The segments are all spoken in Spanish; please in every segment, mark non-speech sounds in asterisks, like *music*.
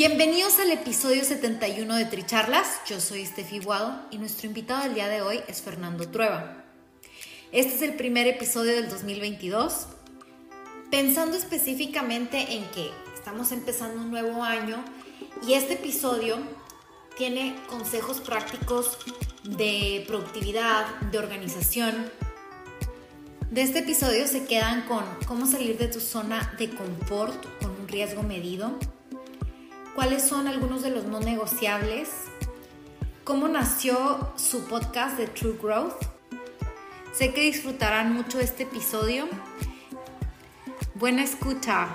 Bienvenidos al episodio 71 de Tricharlas. Yo soy Estefi Guado y nuestro invitado del día de hoy es Fernando Trueba. Este es el primer episodio del 2022. Pensando específicamente en que estamos empezando un nuevo año y este episodio tiene consejos prácticos de productividad, de organización. De este episodio se quedan con cómo salir de tu zona de confort con un riesgo medido cuáles son algunos de los no negociables, cómo nació su podcast de True Growth. Sé que disfrutarán mucho este episodio. Buena escucha.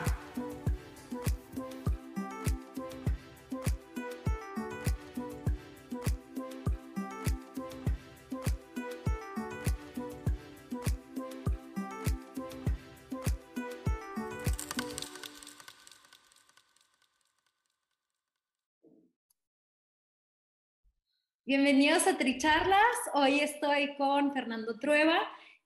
Bienvenidos a Tricharlas. Hoy estoy con Fernando Trueba,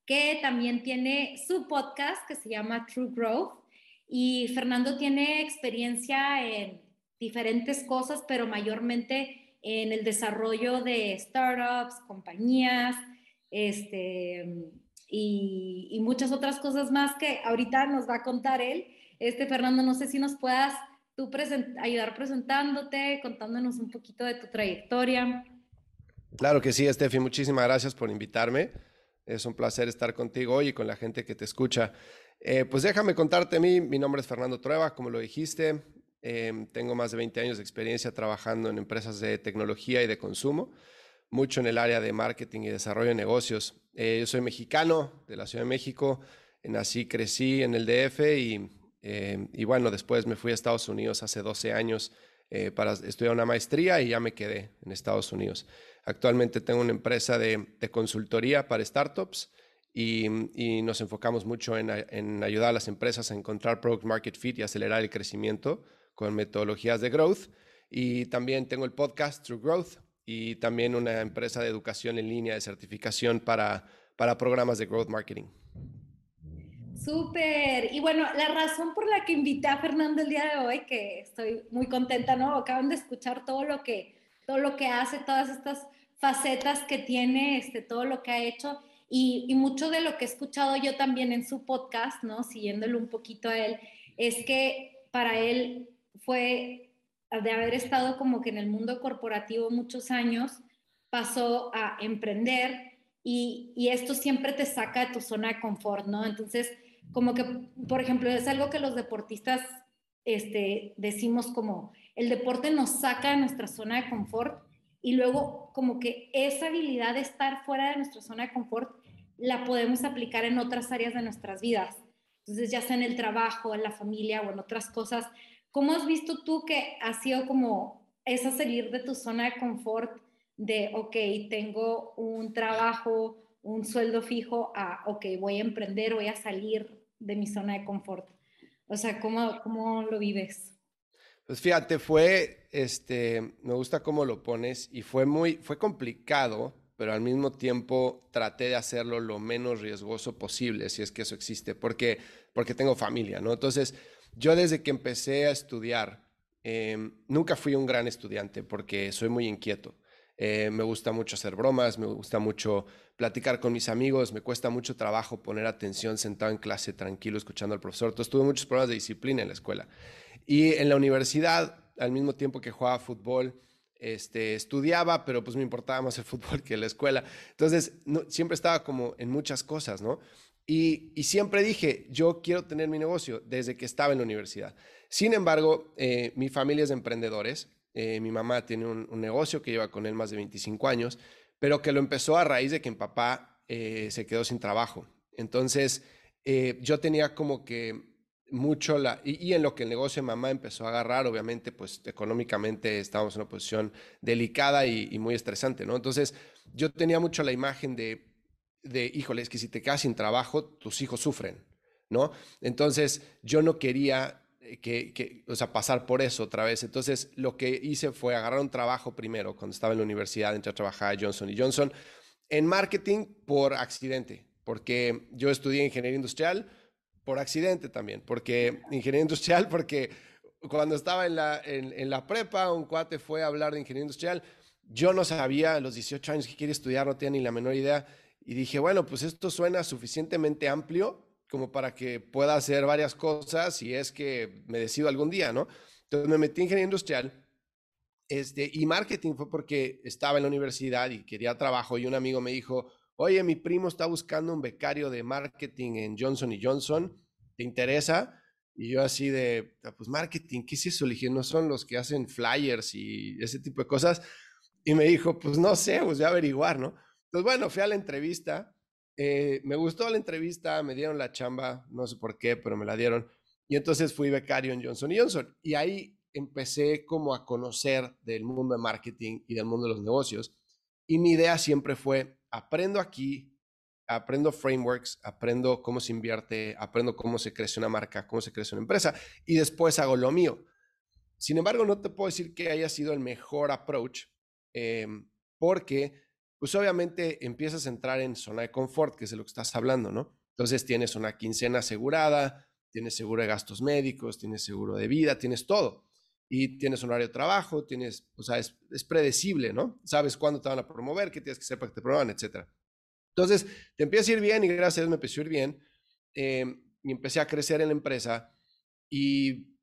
que también tiene su podcast que se llama True Growth. Y Fernando tiene experiencia en diferentes cosas, pero mayormente en el desarrollo de startups, compañías, este, y, y muchas otras cosas más que ahorita nos va a contar él. Este, Fernando, no sé si nos puedas tú ayudar presentándote, contándonos un poquito de tu trayectoria. Claro que sí, Steffi, muchísimas gracias por invitarme. Es un placer estar contigo hoy y con la gente que te escucha. Eh, pues déjame contarte a mí, mi nombre es Fernando Trueba, como lo dijiste, em, tengo más de 20 años de experiencia trabajando en empresas de tecnología y de consumo, mucho en el área de marketing y desarrollo de negocios. Eh, yo soy mexicano de la Ciudad de México, nací, crecí en el DF y, em, y bueno, después me fui a Estados Unidos hace 12 años eh, para estudiar una maestría y ya me quedé en Estados Unidos. Actualmente tengo una empresa de, consultoría para startups y, nos enfocamos mucho en, ayudar a las empresas a encontrar product market fit y acelerar el crecimiento con metodologías de growth. Y también tengo el podcast True Growth y también una empresa de educación en línea de certificación para, para programas de growth marketing. Súper. Y bueno, la razón por la que invité a Fernando el día de hoy, que estoy muy contenta, ¿no? Acaban de escuchar todo lo que, todo lo que hace, todas estas facetas que tiene, este, todo lo que ha hecho y, mucho de lo que he escuchado yo también en su podcast, ¿no? Siguiéndolo un poquito a él, es que para él fue de haber estado como que en el mundo corporativo muchos años, pasó a emprender y, y esto siempre te saca de tu zona de confort, ¿no? Entonces, como que, por ejemplo, es algo que los deportistas este, decimos como, el deporte nos saca de nuestra zona de confort y luego como que esa habilidad de estar fuera de nuestra zona de confort la podemos aplicar en otras áreas de nuestras vidas. Entonces, ya sea en el trabajo, en la familia o en otras cosas. ¿Cómo has visto tú que ha sido como esa salir de tu zona de confort de, ok, tengo un trabajo, un sueldo fijo, a, ok, voy a emprender, voy a salir de mi zona de confort? O sea, ¿cómo, cómo lo vives? Pues fíjate, fue, este, me gusta cómo lo pones y fue muy, fue complicado, pero al mismo tiempo traté de hacerlo lo menos riesgoso posible, si es que eso existe, porque, porque tengo familia, ¿no? Entonces, yo desde que empecé a estudiar, em, nunca fui un gran estudiante porque soy muy inquieto. Eh, me gusta mucho hacer bromas, me gusta mucho platicar con mis amigos, me cuesta mucho trabajo poner atención sentado en clase tranquilo escuchando al profesor. Entonces tuve muchos problemas de disciplina en la escuela. Y en la universidad, al mismo tiempo que jugaba fútbol, este, estudiaba, pero pues me importaba más el *laughs* fútbol que la escuela. Entonces, siempre estaba como en muchas cosas, ¿no? Y, siempre dije, yo quiero tener mi negocio desde que estaba en la universidad. Sin embargo, eh, mi familia es de emprendedores. Eh, mi mamá tiene un, negocio que lleva con él más de 25 años, pero que lo empezó a raíz de que mi papá eh, se quedó sin trabajo. Entonces, yo tenía como que mucho la, y, en lo que el negocio de mamá empezó a agarrar, obviamente, pues económicamente estábamos en una posición delicada y, muy estresante, ¿no? Entonces, yo tenía mucho la imagen de, de, híjole, es que si te quedas sin trabajo, tus hijos sufren, ¿no? Entonces, yo no quería eh, que, que, o sea, pasar por eso otra vez. Entonces, lo que hice fue agarrar un trabajo primero, cuando estaba en la universidad, entré a trabajar a Johnson Johnson, en marketing por accidente, porque yo estudié ingeniería industrial, por accidente también, porque ingeniería industrial, porque cuando estaba en la, en, la prepa, un cuate fue a hablar de ingeniería industrial. Yo no sabía a los 18 años que quiere estudiar, no tenía ni la menor idea. Y dije, bueno, pues esto suena suficientemente amplio como para que pueda hacer varias cosas si es que me decido algún día, ¿no? Entonces me metí en ingeniería industrial este, y marketing fue porque estaba en la universidad y quería trabajo y un amigo me dijo, oye, mi primo está buscando un becario de marketing en Johnson Johnson, ¿te interesa? Y yo así de, ah, pues marketing, ¿qué es eso? Le no son los que hacen flyers y ese tipo de cosas. Y me dijo, pues no sé, pues voy a averiguar, ¿no? Entonces, bueno, fui a la entrevista, eh, me gustó la entrevista, me dieron la chamba, no sé por qué, pero me la dieron. Y entonces fui becario en Johnson Johnson. Y ahí empecé como a conocer del mundo de marketing y del mundo de los negocios. Y mi idea siempre fue, aprendo aquí, aprendo frameworks, aprendo cómo se invierte, aprendo cómo se crece una marca, cómo se crece una empresa y después hago lo mío. Sin embargo, no te puedo decir que haya sido el mejor approach em, porque, pues obviamente empiezas a entrar en zona de confort, que es de lo que estás hablando, ¿no? Entonces tienes una quincena asegurada, tienes seguro de gastos médicos, tienes seguro de vida, tienes todo y tienes horario de trabajo, tienes, o sea, es, predecible, ¿no? Sabes cuándo te van a promover, qué tienes que hacer para que te promuevan, etcétera. Entonces, te empieza a ir bien y gracias a Dios me empezó a ir bien. Em, y empecé a crecer en la empresa y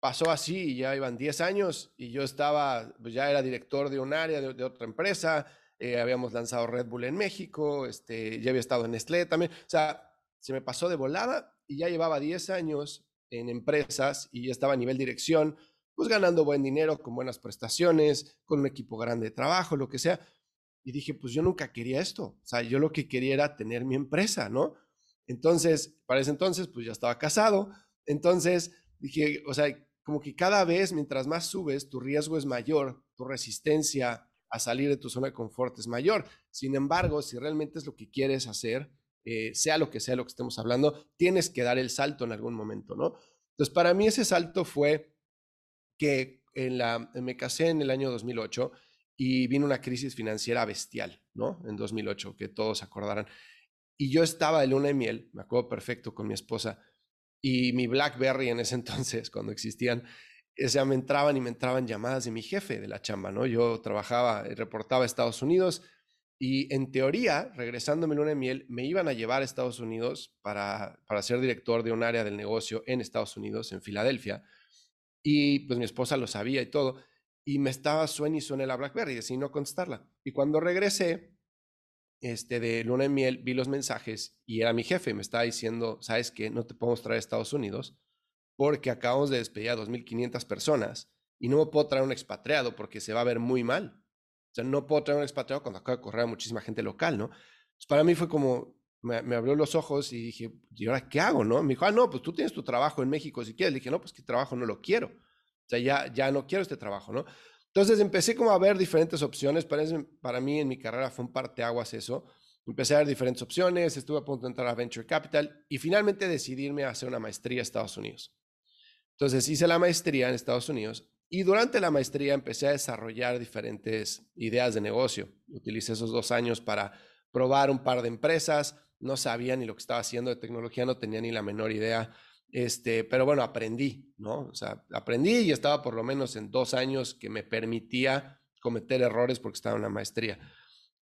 pasó así, ya iban 10 años y yo estaba, pues ya era director de un área de, otra empresa, eh, habíamos lanzado Red Bull en México, este, ya había estado en Nestlé también, o sea, se me pasó de volada y ya llevaba 10 años en empresas y ya estaba a nivel dirección, pues ganando buen dinero, con buenas prestaciones, con un equipo grande de trabajo, lo que sea. Y dije, pues yo nunca quería esto. O sea, yo lo que quería era tener mi empresa, ¿no? Entonces, para ese entonces, pues ya estaba casado. Entonces, dije, o sea, como que cada vez, mientras más subes, tu riesgo es mayor, tu resistencia a salir de tu zona de confort es mayor. Sin embargo, si realmente es lo que quieres hacer, eh, sea lo que sea lo que estemos hablando, tienes que dar el salto en algún momento, ¿no? Entonces, para mí ese salto fue que en la, me casé en el año 2008 y vino una crisis financiera bestial, ¿no? En 2008, que todos acordarán. Y yo estaba de luna de miel, me acuerdo perfecto con mi esposa, y mi BlackBerry en ese *laughs* entonces, cuando existían, o sea, me entraban y me entraban llamadas de mi jefe de la chamba, ¿no? Yo trabajaba, reportaba a Estados Unidos y en teoría, regresándome luna de miel, me iban a llevar a Estados Unidos para, para ser director de un área del negocio en Estados Unidos, en Filadelfia y pues mi esposa lo sabía y todo. Y me estaba suena y suena la BlackBerry decidí no contestarla. Y cuando regresé este, de luna de miel, vi los mensajes y era mi jefe. Me estaba diciendo, ¿sabes qué? No te podemos traer a Estados Unidos porque acabamos de despedir a 2.500 personas y no me puedo traer un expatriado porque se va a ver muy mal. O sea, no puedo traer un expatriado cuando acaba de correr a muchísima gente local, ¿no? Pues para mí fue como, me, abrió los ojos y dije, ¿y ahora qué hago? ¿no? Me dijo, ah, no, pues tú tienes tu trabajo en México si quieres. Le dije, no, pues que trabajo no lo quiero. O sea, ya, ya no quiero este trabajo, ¿no? Entonces empecé como a ver diferentes opciones. Para, para mí en mi carrera fue un parteaguas eso. Empecé a ver diferentes opciones, estuve a punto de entrar a Venture Capital y finalmente decidirme a hacer una maestría en Estados Unidos. Entonces hice la maestría en Estados Unidos y durante la maestría empecé a desarrollar diferentes ideas de negocio. Utilicé esos dos años para probar un par de empresas, no sabía ni lo que estaba haciendo de tecnología, no tenía ni la menor idea. Este, pero bueno, aprendí, ¿no? O sea, aprendí y estaba por lo menos en dos años que me permitía cometer errores porque estaba en la maestría.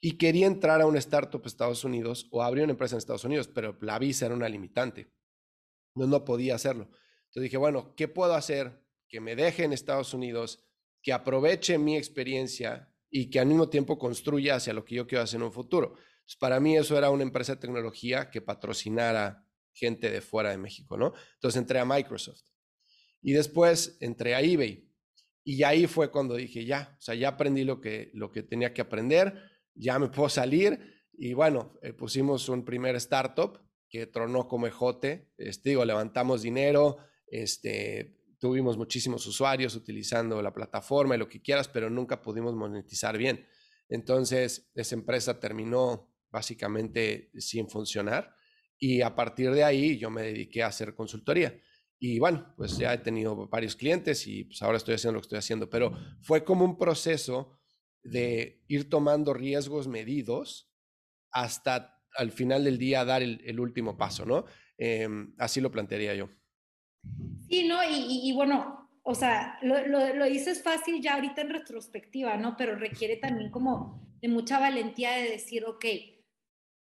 Y quería entrar a un startup en Estados Unidos o abrir una empresa en Estados Unidos, pero la visa era una limitante. No, no podía hacerlo. Entonces dije, bueno, ¿qué puedo hacer que me deje en Estados Unidos, que aproveche mi experiencia y que al mismo tiempo construya hacia lo que yo quiero hacer en un futuro. Para mí eso era una empresa de tecnología que patrocinara gente de fuera de México, ¿no? Entonces entré a Microsoft y después entré a eBay y ahí fue cuando dije, ya, o sea, ya aprendí lo que, lo que tenía que aprender, ya me puedo salir y bueno, eh, pusimos un primer startup que tronó como ejote, este, digo, levantamos dinero, este, tuvimos muchísimos usuarios utilizando la plataforma y lo que quieras, pero nunca pudimos monetizar bien. Entonces, esa empresa terminó básicamente sin funcionar y a partir de ahí yo me dediqué a hacer consultoría. Y bueno, pues ya he tenido varios clientes y pues ahora estoy haciendo lo que estoy haciendo, pero fue como un proceso de ir tomando riesgos medidos hasta al final del día dar el, último paso, ¿no? Em, así lo plantearía yo. Sí, ¿no? Y, bueno, o sea, lo, lo, dices fácil ya ahorita en retrospectiva, ¿no? Pero requiere también como de mucha valentía de decir, ok,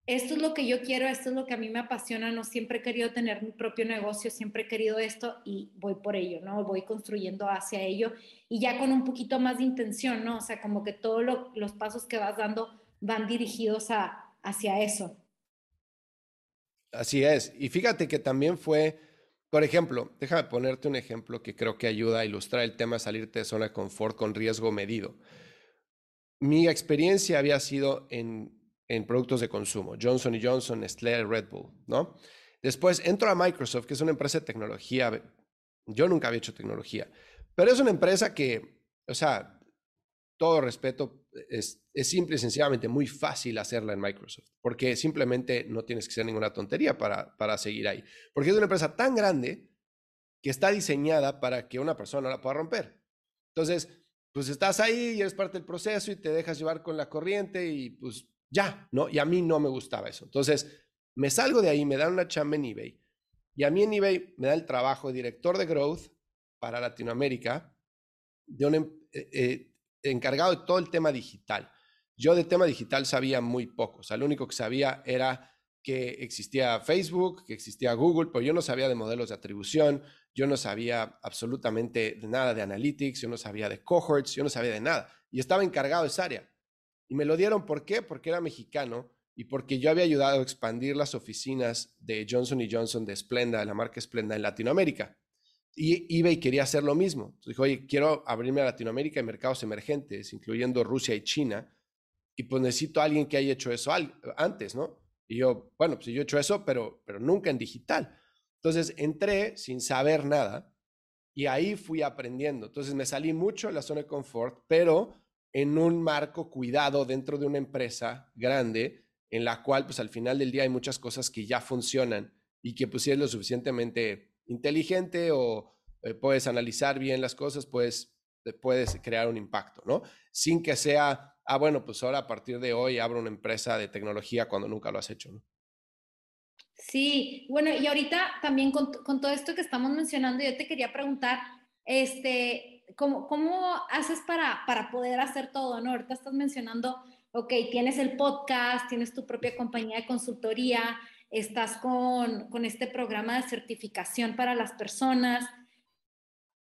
esto es lo que yo quiero, esto es lo que a mí me apasiona, no siempre he querido tener mi propio negocio, siempre he querido esto y voy por ello, ¿no? Voy construyendo hacia ello y ya con un poquito más de intención, ¿no? O sea, como que todos los pasos que vas dando van dirigidos a, hacia eso. Así es. Y fíjate que también fue por ejemplo, déjame ponerte un ejemplo que creo que ayuda a ilustrar el tema de salirte de zona de confort con riesgo medido. Mi experiencia había sido en, en productos de consumo, Johnson Johnson, Nestlé, Red Bull, ¿no? Después entro a Microsoft, que es una empresa de tecnología. Yo nunca había hecho tecnología, pero es una empresa que, o sea, todo respeto, es, simple y sencillamente muy fácil hacerla en Microsoft, porque simplemente no tienes que hacer ninguna tontería para, para seguir ahí. Porque es una empresa tan grande que está diseñada para que una persona la pueda romper. Entonces, pues estás ahí y eres parte del proceso y te dejas llevar con la corriente y pues ya, ¿no? Y a mí no me gustaba eso. Entonces, me salgo de ahí, me dan una chamba en eBay y a mí en eBay me da el trabajo de director de growth para Latinoamérica de una, eh, eh, encargado de todo el tema digital. Yo de tema digital sabía muy poco, o sea, lo único que sabía era que existía Facebook, que existía Google, pero yo no sabía de modelos de atribución, yo no sabía absolutamente nada de analytics, yo no sabía de cohorts, yo no sabía de nada. Y estaba encargado de esa área. Y me lo dieron, ¿por qué? Porque era mexicano y porque yo había ayudado a expandir las oficinas de Johnson Johnson de Splenda, de la marca Splenda en Latinoamérica. Y eBay quería hacer lo mismo. dijo, oye, quiero abrirme a Latinoamérica y mercados emergentes, incluyendo Rusia y China, y pues necesito a alguien que haya hecho eso antes, ¿no? Y yo, bueno, pues yo he hecho eso, pero, pero nunca en digital. Entonces entré sin saber nada y ahí fui aprendiendo. Entonces me salí mucho de la zona de confort, pero en un marco cuidado dentro de una empresa grande en la cual pues al final del día hay muchas cosas que ya funcionan y que pues si es lo suficientemente inteligente o eh, puedes analizar bien las cosas, pues puedes crear un impacto, ¿no? Sin que sea, ah, bueno, pues ahora a partir de hoy abro una empresa de tecnología cuando nunca lo has hecho, ¿no? Sí, bueno, y ahorita también con, con todo esto que estamos mencionando, yo te quería preguntar, este, ¿cómo, cómo haces para, para poder hacer todo, ¿no? Ahorita estás mencionando, ok, tienes el podcast, tienes tu propia compañía de consultoría, estás con, con este programa de certificación para las personas,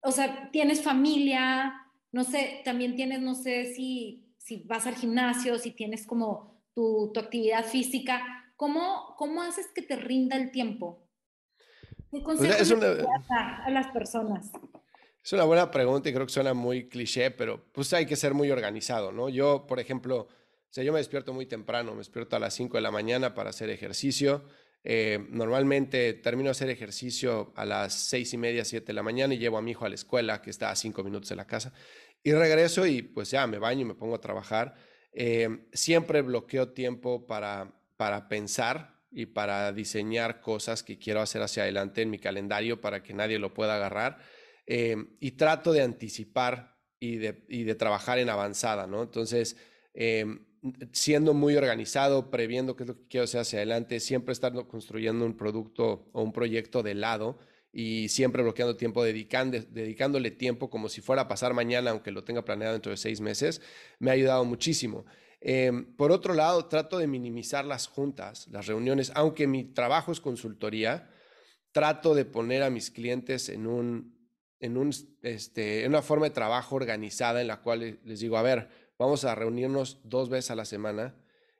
o sea, tienes familia, no sé, también tienes, no sé si, si vas al gimnasio, si tienes como tu, tu actividad física, ¿cómo, ¿cómo haces que te rinda el tiempo? ¿Qué consejos a las personas? Es una buena pregunta y creo que suena muy cliché, pero pues hay que ser muy organizado, ¿no? Yo, por ejemplo, o sea, yo me despierto muy temprano, me despierto a las 5 de la mañana para hacer ejercicio. Eh, normalmente termino de hacer ejercicio a las seis y media, siete de la mañana y llevo a mi hijo a la escuela, que está a cinco minutos de la casa. Y regreso y pues ya me baño y me pongo a trabajar. Eh, siempre bloqueo tiempo para, para pensar y para diseñar cosas que quiero hacer hacia adelante en mi calendario para que nadie lo pueda agarrar. Eh, y trato de anticipar y de, y de, trabajar en avanzada, ¿no? Entonces, siendo muy organizado, previendo qué es lo que quiero hacer hacia adelante, siempre estar construyendo un producto o un proyecto de lado y siempre bloqueando tiempo, dedicándole tiempo como si fuera a pasar mañana, aunque lo tenga planeado dentro de seis meses, me ha ayudado muchísimo. Em, por otro lado, trato de minimizar las juntas, las reuniones, aunque mi trabajo es consultoría, trato de poner a mis clientes en un este, en una forma de trabajo organizada en la cual les digo, a ver, vamos a reunirnos dos veces a la semana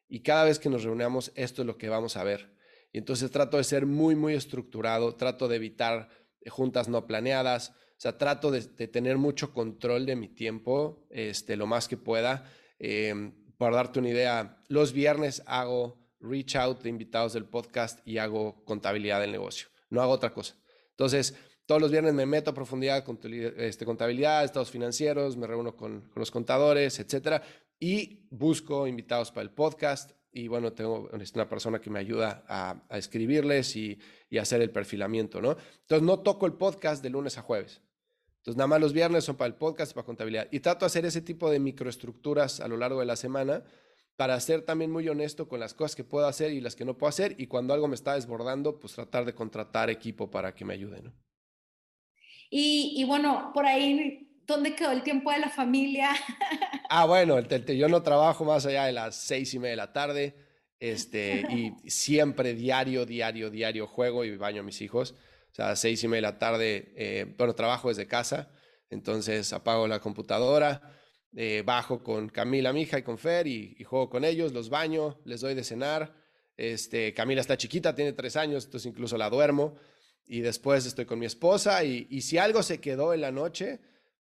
y cada vez que nos reunamos esto es lo que vamos a ver. Y entonces trato de ser muy, muy estructurado, trato de evitar juntas no planeadas, o sea, trato de, tener mucho control de mi tiempo, este, lo más que pueda. Eh, para darte una idea, los viernes hago reach out de invitados del podcast y hago contabilidad del negocio. No hago otra cosa. Entonces, todos los viernes me meto a profundidad con este, contabilidad, estados financieros, me reúno con, los contadores, etcétera, y busco invitados para el podcast. Y bueno, tengo una persona que me ayuda a, escribirles y, y, hacer el perfilamiento, ¿no? Entonces, no toco el podcast de lunes a jueves. Entonces, nada más los viernes son para el podcast y para contabilidad. Y trato de hacer ese tipo de microestructuras a lo largo de la semana para ser también muy honesto con las cosas que puedo hacer y las que no puedo hacer. Y cuando algo me está desbordando, pues tratar de contratar equipo para que me ayude, ¿no? Y, bueno, por ahí, ¿dónde quedó el tiempo de la familia? *laughs* ah, bueno, yo no trabajo más allá de las seis y media de la tarde. Este, y *laughs* siempre diario, diario, diario juego y baño a mis hijos. O sea, a seis y media de la tarde, eh, bueno, trabajo desde casa. Entonces apago la computadora, eh, bajo con Camila, mi hija, y con Fer y, y, juego con ellos, los baño, les doy de cenar. Este, Camila está chiquita, tiene tres años, entonces incluso la duermo y después estoy con mi esposa y, si algo se quedó en la noche,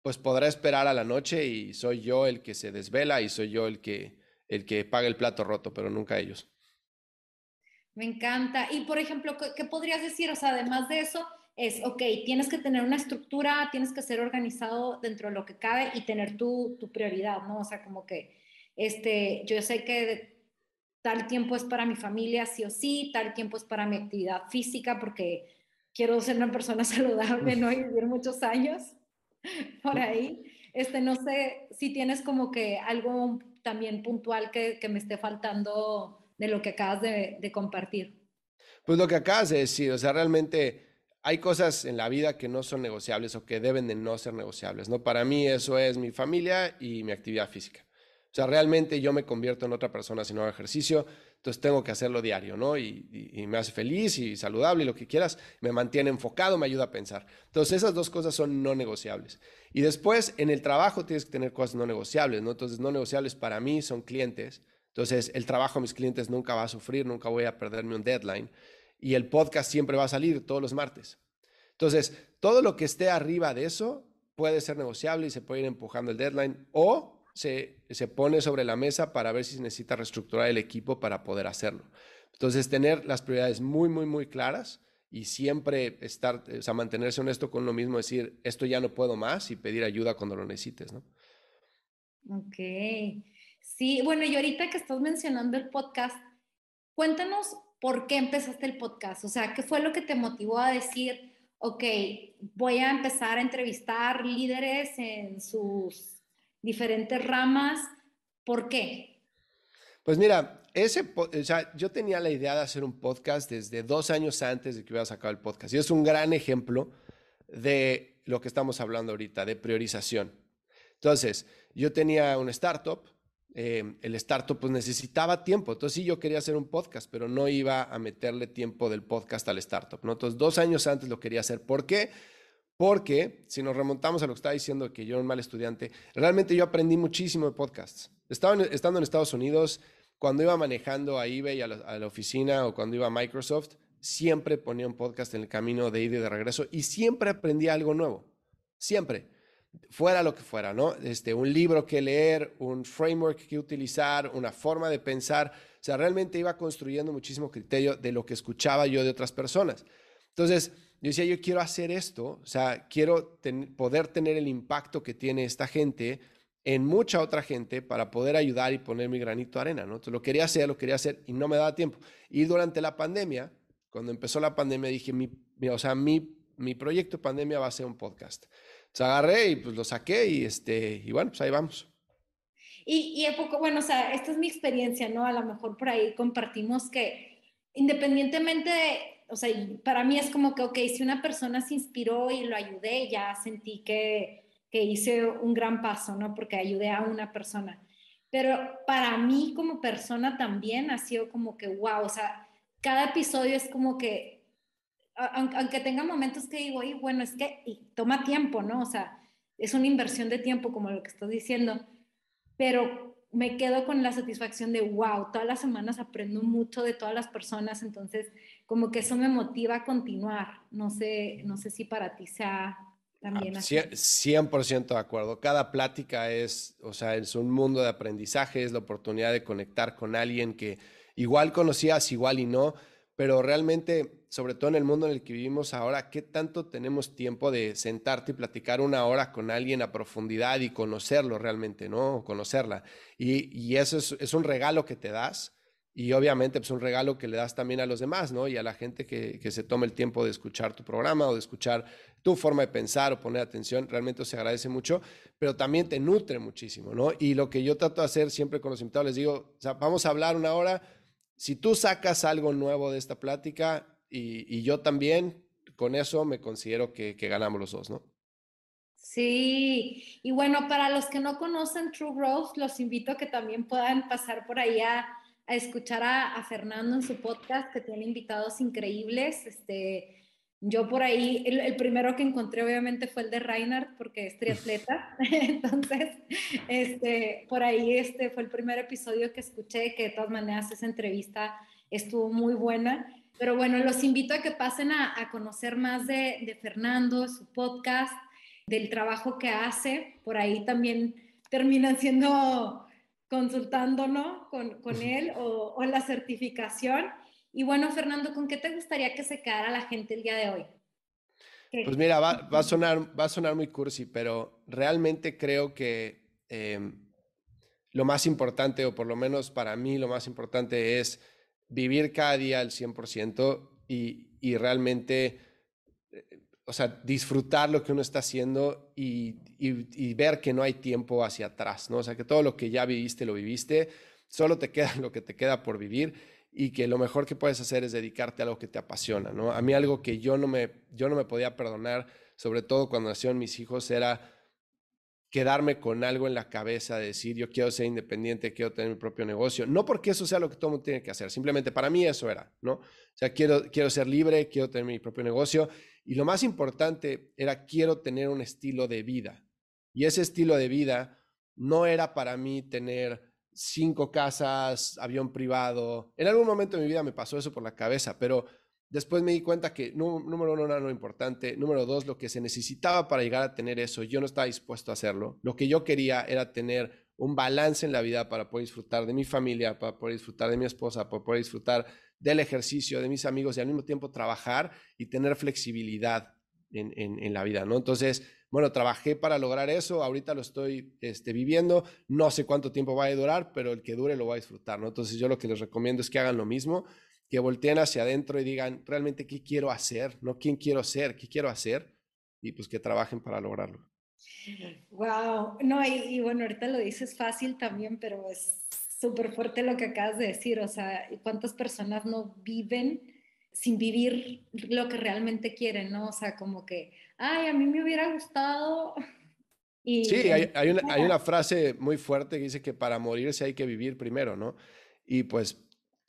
pues podrá esperar a la noche y soy yo el que se desvela y soy yo el que, el que paga el plato roto, pero nunca ellos. Me encanta. Y por ejemplo, ¿qué, podrías decir? O sea, además de eso, es, ok, tienes que tener una estructura, tienes que ser organizado dentro de lo que cabe y tener tu, tu prioridad, ¿no? O sea, como que, este, yo sé que tal tiempo es para mi familia, sí o sí, tal tiempo es para mi actividad física, porque quiero ser una persona *laughs* saludable, ¿no? Y vivir muchos años por ahí. Este, no sé si tienes como que algo también puntual que, que me esté faltando de lo que acabas de, de, compartir. Pues lo que acabas de decir, o sea, realmente hay cosas en la vida que no son negociables o que deben de no ser negociables, ¿no? Para mí eso es mi familia y mi actividad física. O sea, realmente yo me convierto en otra persona si no hago ejercicio, entonces tengo que hacerlo diario, ¿no? Y, me hace feliz y saludable y lo que quieras, me mantiene enfocado, me ayuda a pensar. Entonces esas dos cosas son no negociables. Y después en el trabajo tienes que tener cosas no negociables, ¿no? Entonces no negociables para mí son clientes. Entonces el trabajo a mis clientes nunca va a sufrir, nunca voy a perderme un deadline. Y el podcast siempre va a salir todos los martes. Entonces todo lo que esté arriba de eso puede ser negociable y se puede ir empujando el deadline o se, se pone sobre la mesa para ver si necesita reestructurar el equipo para poder hacerlo. Entonces, tener las prioridades muy, muy, muy claras y siempre estar, o sea, mantenerse honesto con lo mismo, decir, esto ya no puedo más y pedir ayuda cuando lo necesites, ¿no? Ok. Sí, bueno, y ahorita que estás mencionando el podcast, cuéntanos por qué empezaste el podcast, o sea, ¿qué fue lo que te motivó a decir, ok, voy a empezar a entrevistar líderes en sus diferentes ramas. ¿Por qué? Pues mira, ese, o sea, yo tenía la idea de hacer un podcast desde dos años antes de que hubiera sacado el podcast. Y es un gran ejemplo de lo que estamos hablando ahorita, de priorización. Entonces, yo tenía un startup, eh, el startup pues necesitaba tiempo, entonces sí yo quería hacer un podcast, pero no iba a meterle tiempo del podcast al startup, ¿no? Entonces, dos años antes lo quería hacer. ¿Por qué? Porque si nos remontamos a lo que estaba diciendo, que yo era un mal estudiante, realmente yo aprendí muchísimo de podcasts. Estaba estando en Estados Unidos, cuando iba manejando a eBay, a la, oficina o cuando iba a Microsoft, siempre ponía un podcast en el camino de ida y de regreso y siempre aprendía algo nuevo. Siempre. Fuera lo que fuera, ¿no? Este, un libro que leer, un framework que utilizar, una forma de pensar. O sea, realmente iba construyendo muchísimo criterio de lo que escuchaba yo de otras personas. Entonces, yo decía, yo quiero hacer esto, o sea, quiero poder tener el impacto que tiene esta gente en mucha otra gente para poder ayudar y poner mi granito de arena, ¿no? Entonces lo quería hacer, lo quería hacer y no me daba tiempo. Y durante la pandemia, cuando empezó la pandemia, dije, mi, o sea, mi, mi proyecto pandemia va a ser un podcast. Entonces agarré y pues lo saqué y, este, y bueno, pues ahí vamos. Y, y poco, bueno, o sea, esta es mi experiencia, ¿no? A lo mejor por ahí compartimos que independientemente de o sea, para mí es como que, ok, si una persona se inspiró y lo ayudé, ya sentí que, que hice un gran paso, ¿no? Porque ayudé a una persona. Pero para mí como persona también ha sido como que, wow, o sea, cada episodio es como que aunque tenga momentos que digo, y bueno, es que y toma tiempo, ¿no? O sea, es una inversión de tiempo, como lo que estás diciendo, pero me quedo con la satisfacción de, wow, todas las semanas aprendo mucho de todas las personas, entonces como que eso me motiva a continuar. No sé, no sé si para ti sea también así. 100% de acuerdo. Cada plática es, o sea, es un mundo de aprendizaje, es la oportunidad de conectar con alguien que igual conocías, igual y no, pero realmente, sobre todo en el mundo en el que vivimos ahora, ¿qué tanto tenemos tiempo de sentarte y platicar una hora con alguien a profundidad y conocerlo realmente, ¿no? Conocerla. Y, eso es, un regalo que te das y obviamente es pues, un regalo que le das también a los demás, ¿no? Y a la gente que, que se tome el tiempo de escuchar tu programa o de escuchar tu forma de pensar o poner atención, realmente se agradece mucho, pero también te nutre muchísimo, ¿no? Y lo que yo trato de hacer siempre con los invitados, les digo, o vamos a hablar una hora si tú sacas algo nuevo de esta plática y, yo también, con eso me considero que, ganamos los dos, ¿no? Sí, y bueno, para los que no conocen True Growth, los invito a que también puedan pasar por ahí a, escuchar a, a, Fernando en su podcast, que tiene invitados increíbles. Este, yo por ahí, el, primero que encontré obviamente fue el de Reinhardt, porque es triatleta. *laughs* Entonces, este, por ahí este fue el primer episodio que escuché, que de todas maneras esa entrevista estuvo muy buena. Pero bueno, los invito a que pasen a, conocer más de, de, Fernando, su podcast, del trabajo que hace. Por ahí también terminan siendo consultándonos con, con él o, o la certificación. Y bueno, Fernando, ¿con qué te gustaría que se quedara la gente el día de hoy? Pues mira, va, a sonar, muy cursi, pero realmente creo que em, lo más importante, o por lo menos para mí lo más importante, es vivir cada día al 100% y, y realmente, eh, o sea, disfrutar lo que uno está haciendo y, y, ver que no hay tiempo hacia atrás, ¿no? O sea, que todo lo que ya viviste, lo viviste, solo te queda *laughs* lo que te queda por vivir y que lo mejor que puedes hacer es dedicarte a algo que te apasiona, ¿no? A mí algo que yo no me, yo no me podía perdonar, sobre todo cuando nacieron mis hijos, era quedarme con algo en la cabeza, de decir, yo quiero ser independiente, quiero tener mi propio negocio, no porque eso sea lo que todo mundo tiene que hacer, simplemente para mí eso era, ¿no? O sea, quiero, quiero ser libre, quiero tener mi propio negocio, y lo más importante era, quiero tener un estilo de vida. Y ese estilo de vida no era para mí tener cinco casas, avión privado. En algún momento de mi vida me pasó eso por la cabeza, pero después me di cuenta que número uno no era lo importante, número dos, lo que se necesitaba para llegar a tener eso, yo no estaba dispuesto a hacerlo. Lo que yo quería era tener un balance en la vida para poder disfrutar de mi familia, para poder disfrutar de mi esposa, para poder disfrutar del ejercicio, de mis amigos y al mismo tiempo trabajar y tener flexibilidad en, en la vida, ¿no? Entonces, bueno, trabajé para lograr eso, ahorita lo estoy este, viviendo, no sé cuánto tiempo va a durar, pero el que dure lo va a disfrutar, ¿no? Entonces yo lo que les recomiendo es que hagan lo mismo, que volteen hacia adentro y digan realmente qué quiero hacer, no quién quiero ser, qué quiero hacer, y pues que trabajen para lograrlo. Wow, no, y, bueno, ahorita lo dices fácil también, pero es súper fuerte lo que acabas de decir, o sea, ¿cuántas personas no viven sin vivir lo que realmente quieren, ¿no? O sea, como que ay, a mí me hubiera gustado. *laughs* Y, sí, hay, una, hay una frase muy fuerte que dice que para morirse hay que vivir primero, ¿no? Y pues,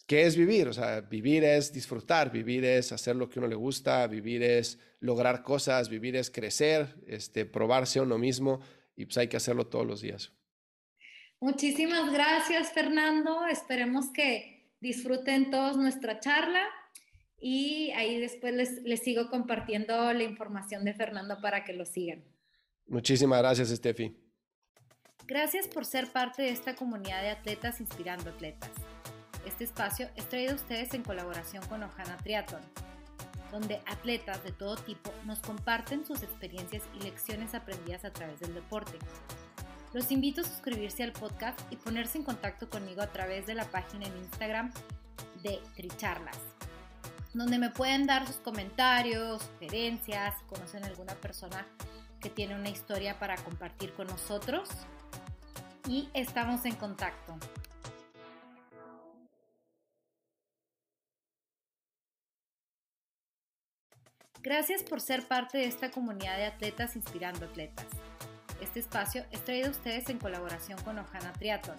¿qué es vivir? O sea, vivir es disfrutar, vivir es hacer lo que uno le gusta, vivir es lograr cosas, vivir es crecer, este, probarse a uno mismo y pues hay que hacerlo todos los días. Muchísimas gracias, Fernando. Esperemos que disfruten todos nuestra charla y ahí después les, les sigo compartiendo la información de Fernando para que lo sigan. Muchísimas gracias, Steffi. Gracias por ser parte de esta comunidad de atletas inspirando atletas. Este espacio es traído a ustedes en colaboración con Ojana Triathlon, donde atletas de todo tipo nos comparten sus experiencias y lecciones aprendidas a través del deporte. Los invito a suscribirse al podcast y ponerse en contacto conmigo a través de la página en Instagram de Tricharlas donde me pueden dar sus comentarios, sugerencias, si conocen alguna persona que tiene una historia para compartir con nosotros. Y estamos en contacto. Gracias por ser parte de esta comunidad de atletas inspirando atletas. Este espacio es traído a ustedes en colaboración con Ojana Triathlon